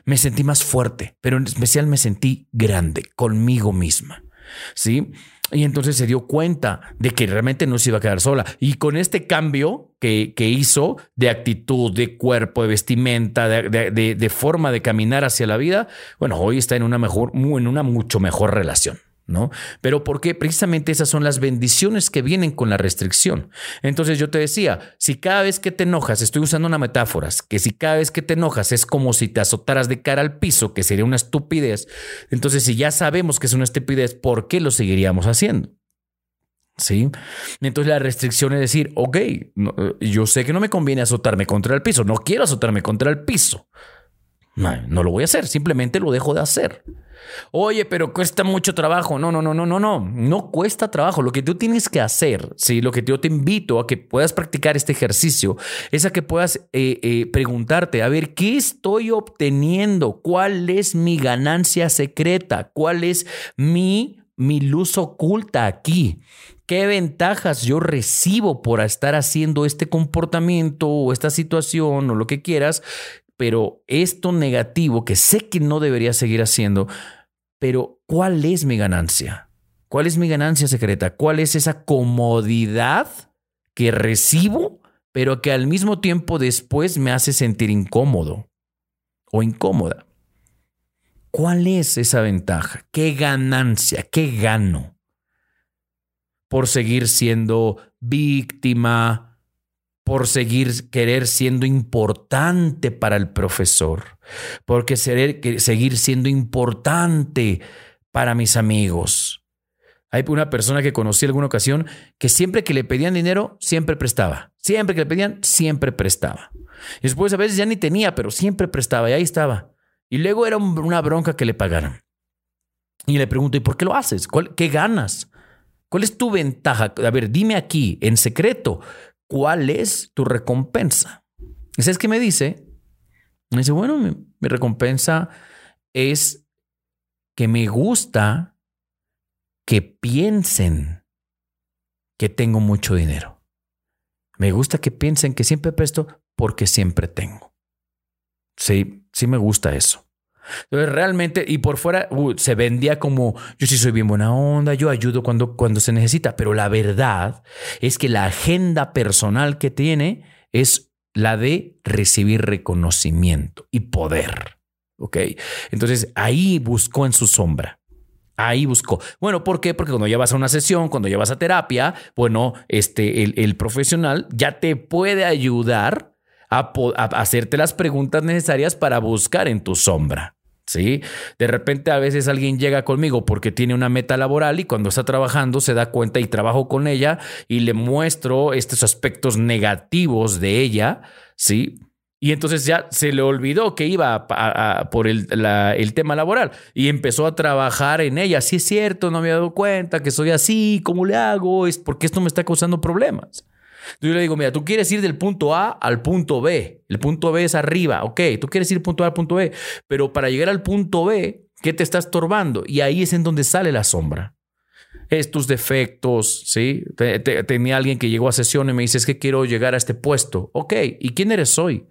Me sentí más fuerte. Pero en especial me sentí grande conmigo misma. ¿Sí? Y entonces se dio cuenta de que realmente no se iba a quedar sola. Y con este cambio que, que hizo de actitud, de cuerpo, de vestimenta, de, de, forma de caminar hacia la vida, bueno, hoy está en una mejor, en una mucho mejor relación. ¿No? Pero porque precisamente esas son las bendiciones que vienen con la restricción. Entonces yo te decía, si cada vez que te enojas, estoy usando una metáfora, que si cada vez que te enojas es como si te azotaras de cara al piso, que sería una estupidez, entonces si ya sabemos que es una estupidez, ¿por qué lo seguiríamos haciendo? ¿Sí? Entonces la restricción es decir, ok, yo sé que no me conviene azotarme contra el piso, no quiero azotarme contra el piso. No lo voy a hacer, simplemente lo dejo de hacer. Oye, pero cuesta mucho trabajo. No, no, no, no, no, no. No cuesta trabajo. Lo que tú tienes que hacer, sí, lo que yo te invito a que puedas practicar este ejercicio es a que puedas eh, eh, preguntarte, a ver, ¿qué estoy obteniendo? ¿Cuál es mi ganancia secreta? ¿Cuál es mi, mi luz oculta aquí? ¿Qué ventajas yo recibo por estar haciendo este comportamiento o esta situación o lo que quieras? Pero esto negativo que sé que no debería seguir haciendo, pero ¿cuál es mi ganancia? ¿Cuál es mi ganancia secreta? ¿Cuál es esa comodidad que recibo, pero que al mismo tiempo después me hace sentir incómodo o incómoda? ¿Cuál es esa ventaja? ¿Qué ganancia? ¿Qué gano? Por seguir siendo víctima, por seguir querer siendo importante para el profesor, porque seguir siendo importante para mis amigos, Hay una persona que conocí alguna ocasión que siempre que le pedían dinero, siempre prestaba. Siempre que le pedían, siempre prestaba. Y después a veces ya ni tenía, pero siempre prestaba y ahí estaba. Y luego era una bronca que le pagaran. Y le pregunto, ¿y por qué lo haces? ¿Qué ganas? ¿Cuál es tu ventaja? A ver, dime aquí, en secreto, ¿cuál es tu recompensa? ¿Y sabes qué me dice? Me dice, bueno, mi, mi recompensa es que me gusta que piensen que tengo mucho dinero. Me gusta que piensen que siempre presto porque siempre tengo. Sí, sí me gusta eso. Entonces, realmente, y por fuera uh, se vendía como yo sí soy bien buena onda, yo ayudo cuando, cuando se necesita, pero la verdad es que la agenda personal que tiene es la de recibir reconocimiento y poder. Entonces ahí buscó en su sombra. Ahí buscó. Bueno, ¿por qué? Porque cuando llevas a una sesión, cuando llevas a terapia, bueno, este, el, profesional ya te puede ayudar a, hacerte las preguntas necesarias para buscar en tu sombra. ¿Sí? De repente a veces alguien llega conmigo porque tiene una meta laboral y cuando está trabajando se da cuenta y trabajo con ella y le muestro estos aspectos negativos de ella, ¿sí? Y entonces ya se le olvidó que iba por el, tema laboral y empezó a trabajar en ella. Sí es cierto, no me he dado cuenta que soy así, ¿cómo le hago? Es porque esto me está causando problemas. Yo le digo, mira, tú quieres ir del punto A al punto B. El punto B es arriba, ok, tú quieres ir punto A al punto B, pero para llegar al punto B, ¿qué te está estorbando? Y ahí es en donde sale la sombra. Es tus defectos, ¿sí? Tenía alguien que llegó a sesión y me dice, es que quiero llegar a este puesto. Ok, ¿y quién eres hoy?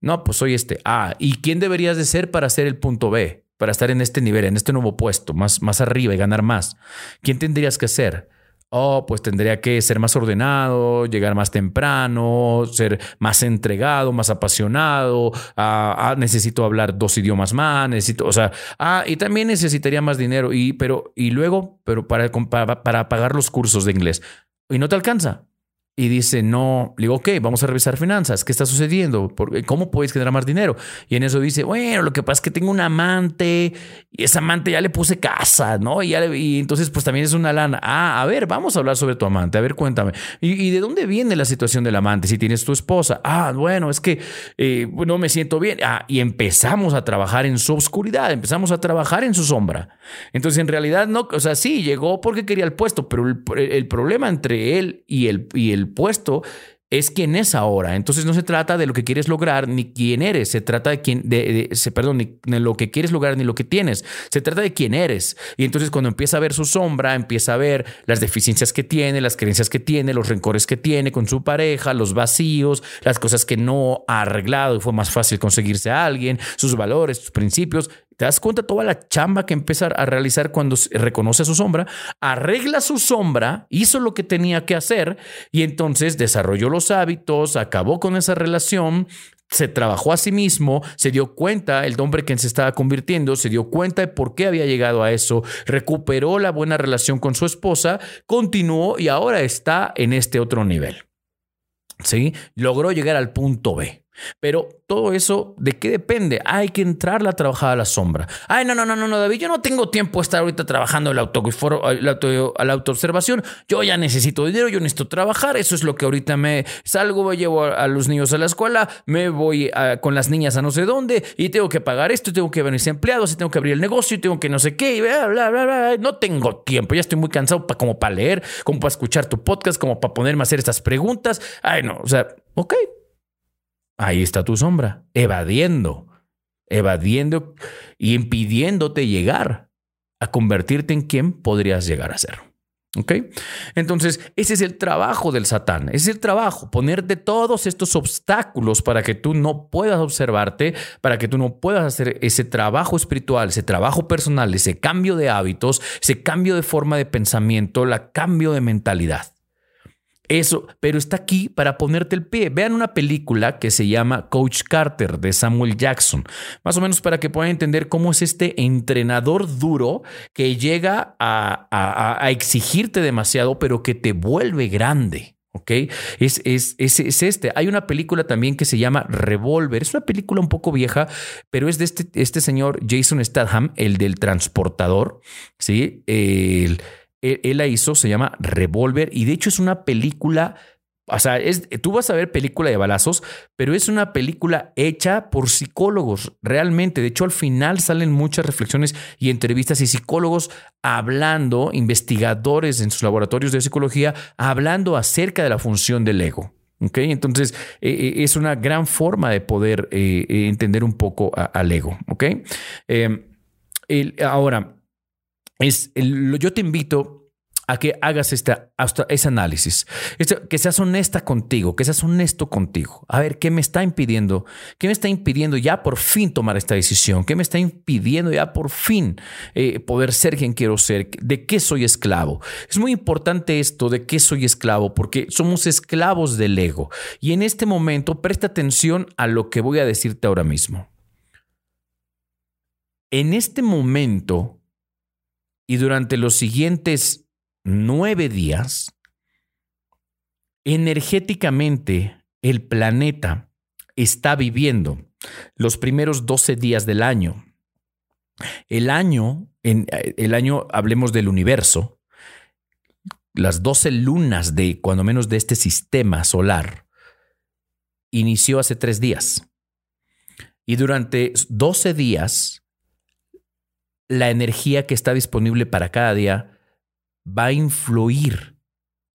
No, pues soy este A. ¿Y quién deberías de ser para ser el punto B? Para estar en este nivel, en este nuevo puesto, más, más arriba y ganar más. ¿Quién tendrías que ser? Oh, pues tendría que ser más ordenado, llegar más temprano, ser más entregado, más apasionado, ah, ah, necesito hablar dos idiomas más, necesito, o sea, ah, y también necesitaría más dinero, y, pero, y luego, pero para, para, para pagar los cursos de inglés, y no te alcanza y dice, no, le digo, ok, vamos a revisar finanzas, ¿qué está sucediendo? ¿Cómo puedes generar más dinero? Y en eso dice, bueno, lo que pasa es que tengo un amante y esa amante ya le puse casa, ¿no? Y, entonces pues también es una lana. Ah, a ver, vamos a hablar sobre tu amante, a ver, cuéntame. ¿Y, de dónde viene la situación del amante? Si tienes tu esposa, ah, bueno, es que eh, no me siento bien. Ah, y empezamos a trabajar en su oscuridad, empezamos a trabajar en su sombra. Entonces en realidad no, o sea, sí, llegó porque quería el puesto, pero el, el problema entre él y el, y el puesto es quien es ahora. Entonces no se trata de lo que quieres lograr ni quién eres. Se trata de quién, de, perdón, lo que quieres lograr ni lo que tienes. Se trata de quién eres. Y entonces cuando empieza a ver su sombra, empieza a ver las deficiencias que tiene, las creencias que tiene, los rencores que tiene con su pareja, los vacíos, las cosas que no ha arreglado y fue más fácil conseguirse a alguien, sus valores, sus principios. ¿Te das cuenta toda la chamba que empieza a realizar cuando reconoce su sombra? Arregla su sombra, hizo lo que tenía que hacer y entonces desarrolló los hábitos, acabó con esa relación, se trabajó a sí mismo, se dio cuenta el hombre que se estaba convirtiendo, se dio cuenta de por qué había llegado a eso, recuperó la buena relación con su esposa, continuó y ahora está en este otro nivel. ¿Sí? Logró llegar al punto B. Pero todo eso, ¿de qué depende? Hay que entrar a trabajar a la sombra. Ay, no, no, no, no, David, yo no tengo tiempo de estar ahorita trabajando la, auto, la, la autoobservación. Yo ya necesito dinero, yo necesito trabajar. Eso es lo que ahorita me salgo, llevo a, los niños a la escuela, me voy con las niñas a no sé dónde y tengo que pagar esto, tengo que venir empleados, y tengo que abrir el negocio, y tengo que no sé qué, y bla, bla, bla, bla. No tengo tiempo, ya estoy muy cansado como para leer, como para escuchar tu podcast, como para ponerme a hacer estas preguntas. Ay, no, o sea, ok, Ahí está tu sombra, evadiendo, evadiendo y impidiéndote llegar a convertirte en quien podrías llegar a ser. ¿Ok? Entonces, ese es el trabajo del Satán, ese es el trabajo, ponerte todos estos obstáculos para que tú no puedas observarte, para que tú no puedas hacer ese trabajo espiritual, ese trabajo personal, ese cambio de hábitos, ese cambio de forma de pensamiento, el cambio de mentalidad. Eso, pero está aquí para ponerte el pie. Vean una película que se llama Coach Carter de Samuel Jackson, más o menos para que puedan entender cómo es este entrenador duro que llega a, exigirte demasiado, pero que te vuelve grande. ¿Ok? Es, es, es, es, este. Hay una película también que se llama Revolver. Es una película un poco vieja, pero es de este, este señor Jason Statham, el del transportador. ¿Sí? El él, la hizo, se llama Revolver y de hecho es una película o sea, es, tú vas a ver película de balazos, pero es una película hecha por psicólogos, realmente. De hecho, al final salen muchas reflexiones y entrevistas y psicólogos hablando, investigadores en sus laboratorios de psicología, hablando acerca de la función del ego. ¿Okay? Entonces, eh, eh, es una gran forma de poder eh, entender un poco al ego. ¿okay? ahora, es, yo te invito a que hagas esta, ese análisis, que seas honesta contigo, que seas honesto contigo. A ver, ¿qué me está impidiendo? ¿Qué me está impidiendo ya por fin tomar esta decisión? ¿Qué me está impidiendo ya por fin eh, poder ser quien quiero ser? ¿De qué soy esclavo? Es muy importante esto de qué soy esclavo, porque somos esclavos del ego. Y en este momento, presta atención a lo que voy a decirte ahora mismo. En este momento y durante los siguientes nueve días, energéticamente el planeta está viviendo los primeros 12 días del año. El año, el año, hablemos del universo, las 12 lunas de, cuando menos, de este sistema solar, inició hace tres días. Y durante 12 días, la energía que está disponible para cada día va a influir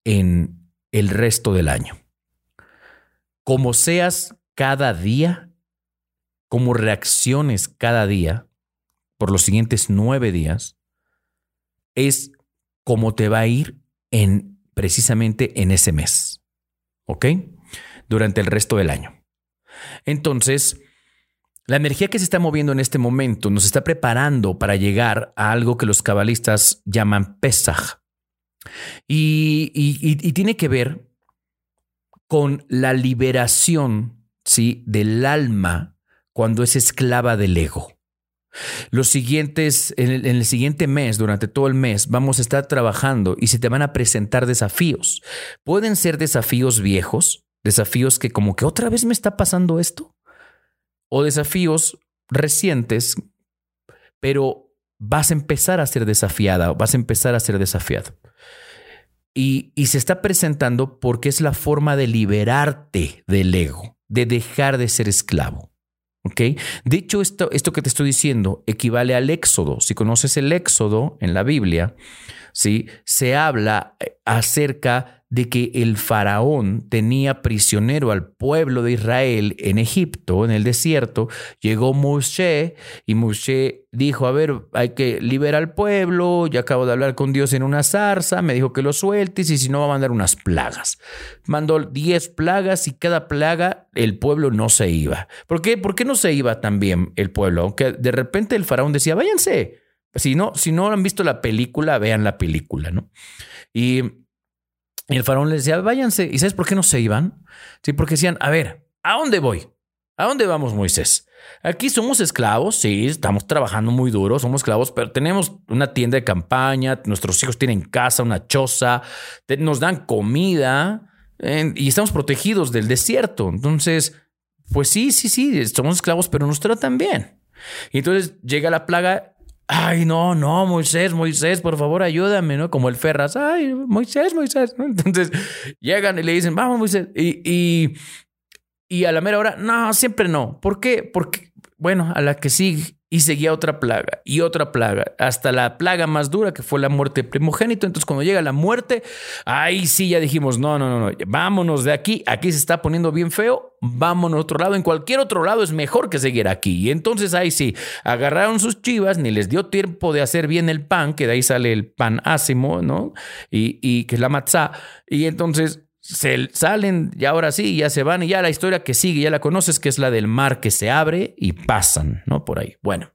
en el resto del año. Como seas cada día, como reacciones cada día por los siguientes nueve días, es como te va a ir en precisamente en ese mes. ¿Ok? Durante el resto del año. Entonces, la energía que se está moviendo en este momento nos está preparando para llegar a algo que los cabalistas llaman Pesach. Y, tiene que ver con la liberación ¿sí? del alma cuando es esclava del ego. Los siguientes, en el, siguiente mes, durante todo el mes, vamos a estar trabajando y se te van a presentar desafíos. Pueden ser desafíos viejos, desafíos que como que otra vez me está pasando esto o desafíos recientes, pero vas a empezar a ser desafiada, vas a empezar a ser desafiado. Y, se está presentando porque es la forma de liberarte del ego, de dejar de ser esclavo. ¿Ok? De hecho, esto, esto que te estoy diciendo equivale al éxodo. Si conoces el éxodo en la Biblia, ¿sí? se habla eh, acerca de que el faraón tenía prisionero al pueblo de Israel en Egipto, en el desierto, llegó Moshe y Moshe dijo, a ver, hay que liberar al pueblo, ya acabo de hablar con Dios en una zarza, me dijo que lo sueltes y si no va a mandar unas plagas. Mandó 10 plagas y cada plaga el pueblo no se iba. ¿Por qué? ¿Por qué no se iba también el pueblo? Aunque de repente el faraón decía, váyanse. Si no, si no han visto la película, vean la película, ¿no? Y el faraón les decía, váyanse. ¿Y sabes por qué no se iban? Sí, porque decían, a ver, ¿a dónde voy? ¿A dónde vamos, Moisés? Aquí somos esclavos, sí, estamos trabajando muy duro, somos esclavos, pero tenemos una tienda de campaña, nuestros hijos tienen casa, una choza, nos dan comida y estamos protegidos del desierto. Entonces, pues sí, sí, sí, somos esclavos, pero nos tratan bien. Y entonces llega la plaga Ay, no, no, Moisés, Moisés, por favor, ayúdame, ¿no? Como el Ferraz, ay, Moisés, Moisés, Entonces llegan y le dicen, vamos, Moisés. Y, y, y a la mera hora, no, siempre no. ¿Por qué? Porque, bueno, a la que sigue y seguía otra plaga y otra plaga, hasta la plaga más dura que fue la muerte primogénito. Entonces, cuando llega la muerte, ahí sí ya dijimos, no, no, no, no, vámonos de aquí, aquí se está poniendo bien feo, vámonos a otro lado, en cualquier otro lado es mejor que seguir aquí. Y entonces ahí sí, agarraron sus chivas, ni les dio tiempo de hacer bien el pan, que de ahí sale el pan ácimo, ¿no? Y, y que es la matzá, y entonces se salen y ahora sí, ya se van y ya la historia que sigue, ya la conoces, que es la del mar que se abre y pasan, ¿no? Por ahí. Bueno,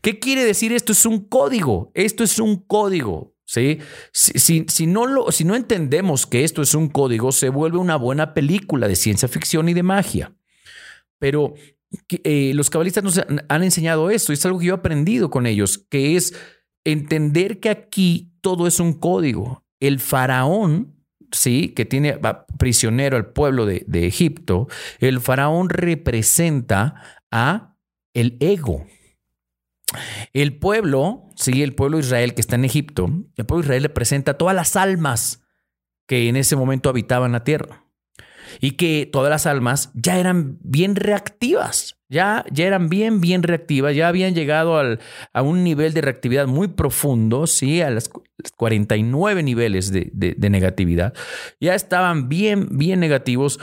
¿qué quiere decir esto? Es un código, esto es un código, ¿sí? Si, si, no, lo, si no entendemos que esto es un código, se vuelve una buena película de ciencia ficción y de magia. Pero eh, los cabalistas nos han enseñado esto y es algo que yo he aprendido con ellos, que es entender que aquí todo es un código. El faraón ¿sí? que tiene prisionero al pueblo de, Egipto, el faraón representa a el ego. El pueblo, sí, el pueblo de Israel que está en Egipto, el pueblo de Israel representa todas las almas que en ese momento habitaban la tierra y que todas las almas ya eran bien reactivas, ya, ya eran bien, bien reactivas, ya habían llegado al, a un nivel de reactividad muy profundo, ¿sí? a las 49 niveles de, de, negatividad, ya estaban bien, bien negativos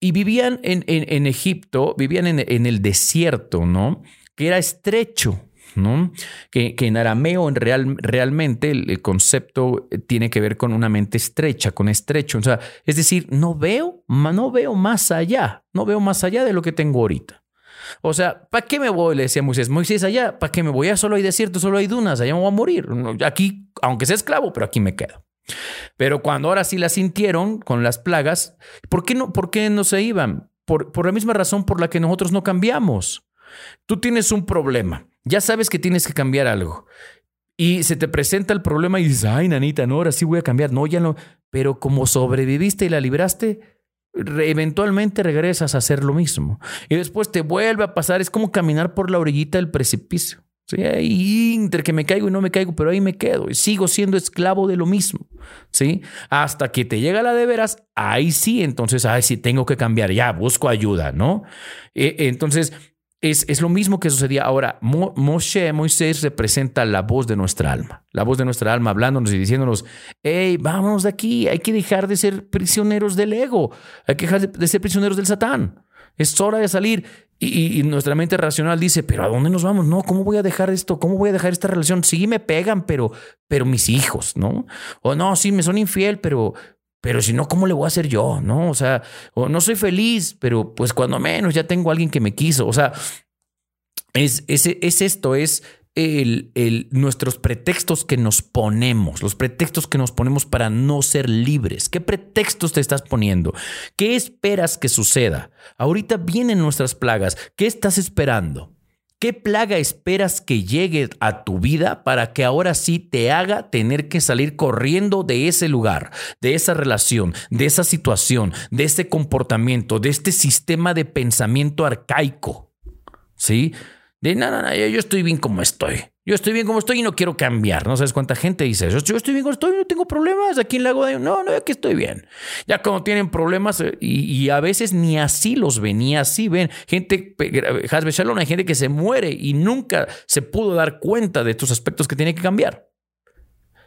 y vivían en, en, Egipto, vivían en, en el desierto, ¿no? Que era estrecho, ¿no? Que, en arameo en real, realmente el, concepto tiene que ver con una mente estrecha, con estrecho. O sea, es decir, no veo, no veo más allá, no veo más allá de lo que tengo ahorita. O sea, ¿para qué me voy? Le decía Moisés, Moisés, allá, ¿para qué me voy? Ya solo hay desierto, solo hay dunas, allá me voy a morir. Aquí, aunque sea esclavo, pero aquí me quedo. Pero cuando ahora sí la sintieron con las plagas, ¿por qué no, por qué no se iban? Por, por la misma razón por la que nosotros no cambiamos. Tú tienes un problema ya sabes que tienes que cambiar algo. Y se te presenta el problema y dices, ay, nanita, no, ahora sí voy a cambiar. No, ya no. Pero como sobreviviste y la libraste, eventualmente regresas a hacer lo mismo. Y después te vuelve a pasar. Es como caminar por la orillita del precipicio. ¿sí? Ahí, entre que me caigo y no me caigo, pero ahí me quedo. Y sigo siendo esclavo de lo mismo. ¿sí? Hasta que te llega la de veras, ahí sí, entonces, ay, sí, tengo que cambiar. Ya, busco ayuda, ¿no? E, entonces es, lo mismo que sucedía ahora. Moshe, Moisés representa la voz de nuestra alma, la voz de nuestra alma hablándonos y diciéndonos, hey, vámonos de aquí, hay que dejar de ser prisioneros del ego, hay que dejar de ser prisioneros del Satán. Es hora de salir. Y, nuestra mente racional dice, pero ¿a dónde nos vamos? No, ¿cómo voy a dejar esto? ¿Cómo voy a dejar esta relación? Sí, me pegan, pero, pero mis hijos, ¿no? O no, sí, me son infiel, pero, pero si no, ¿cómo le voy a hacer yo? No, o sea, no soy feliz, pero pues cuando menos ya tengo a alguien que me quiso. O sea, es, es, es esto, es el, nuestros pretextos que nos ponemos, los pretextos que nos ponemos para no ser libres. ¿Qué pretextos te estás poniendo? ¿Qué esperas que suceda? Ahorita vienen nuestras plagas. ¿Qué estás esperando? ¿Qué plaga esperas que llegue a tu vida para que ahora sí te haga tener que salir corriendo de ese lugar, de esa relación, de esa situación, de ese comportamiento, de este sistema de pensamiento arcaico? ¿Sí? De nada, no, yo estoy bien como estoy. Yo estoy bien como estoy y no quiero cambiar. No sabes cuánta gente dice eso. Yo estoy bien como estoy, no tengo problemas. Aquí en Lago de... No, no, aquí estoy bien. Ya cuando tienen problemas eh, y, a veces ni así los ven, así ven. Gente, Hasbe Shalom, hay gente que se muere y nunca se pudo dar cuenta de estos aspectos que tiene que cambiar.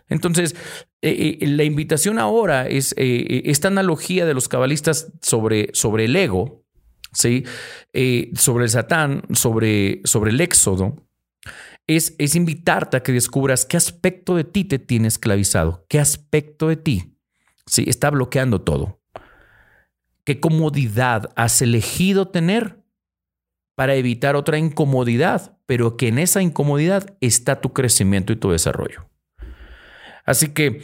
Entonces, eh, eh, la invitación ahora es esta analogía de los cabalistas sobre, sobre el ego, ¿sí? sobre el Satán, sobre, sobre el éxodo es, es invitarte a que descubras qué aspecto de ti te tiene esclavizado, qué aspecto de ti ¿sí? está bloqueando todo. ¿Qué comodidad has elegido tener para evitar otra incomodidad, pero que en esa incomodidad está tu crecimiento y tu desarrollo? Así que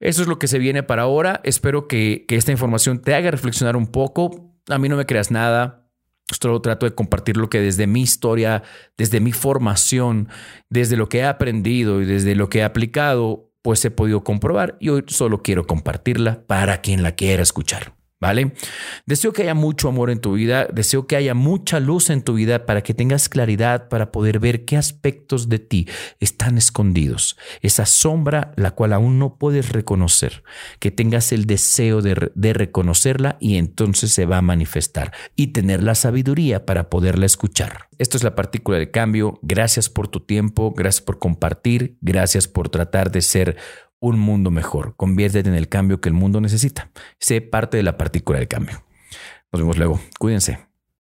eso es lo que se viene para ahora. Espero que, que esta información te haga reflexionar un poco. A mí no me creas nada Solo trato de compartir lo que desde mi historia, desde mi formación, desde lo que he aprendido y desde lo que he aplicado, pues he podido comprobar y hoy solo quiero compartirla para quien la quiera escuchar. ¿Vale? Deseo que haya mucho amor en tu vida, deseo que haya mucha luz en tu vida para que tengas claridad para poder ver qué aspectos de ti están escondidos, esa sombra la cual aún no puedes reconocer, que tengas el deseo de, de reconocerla y entonces se va a manifestar y tener la sabiduría para poderla escuchar. Esto es la partícula de cambio. Gracias por tu tiempo, gracias por compartir, gracias por tratar de ser un mundo mejor. Conviértete en el cambio que el mundo necesita. Sé parte de la partícula del cambio. Nos vemos luego. Cuídense.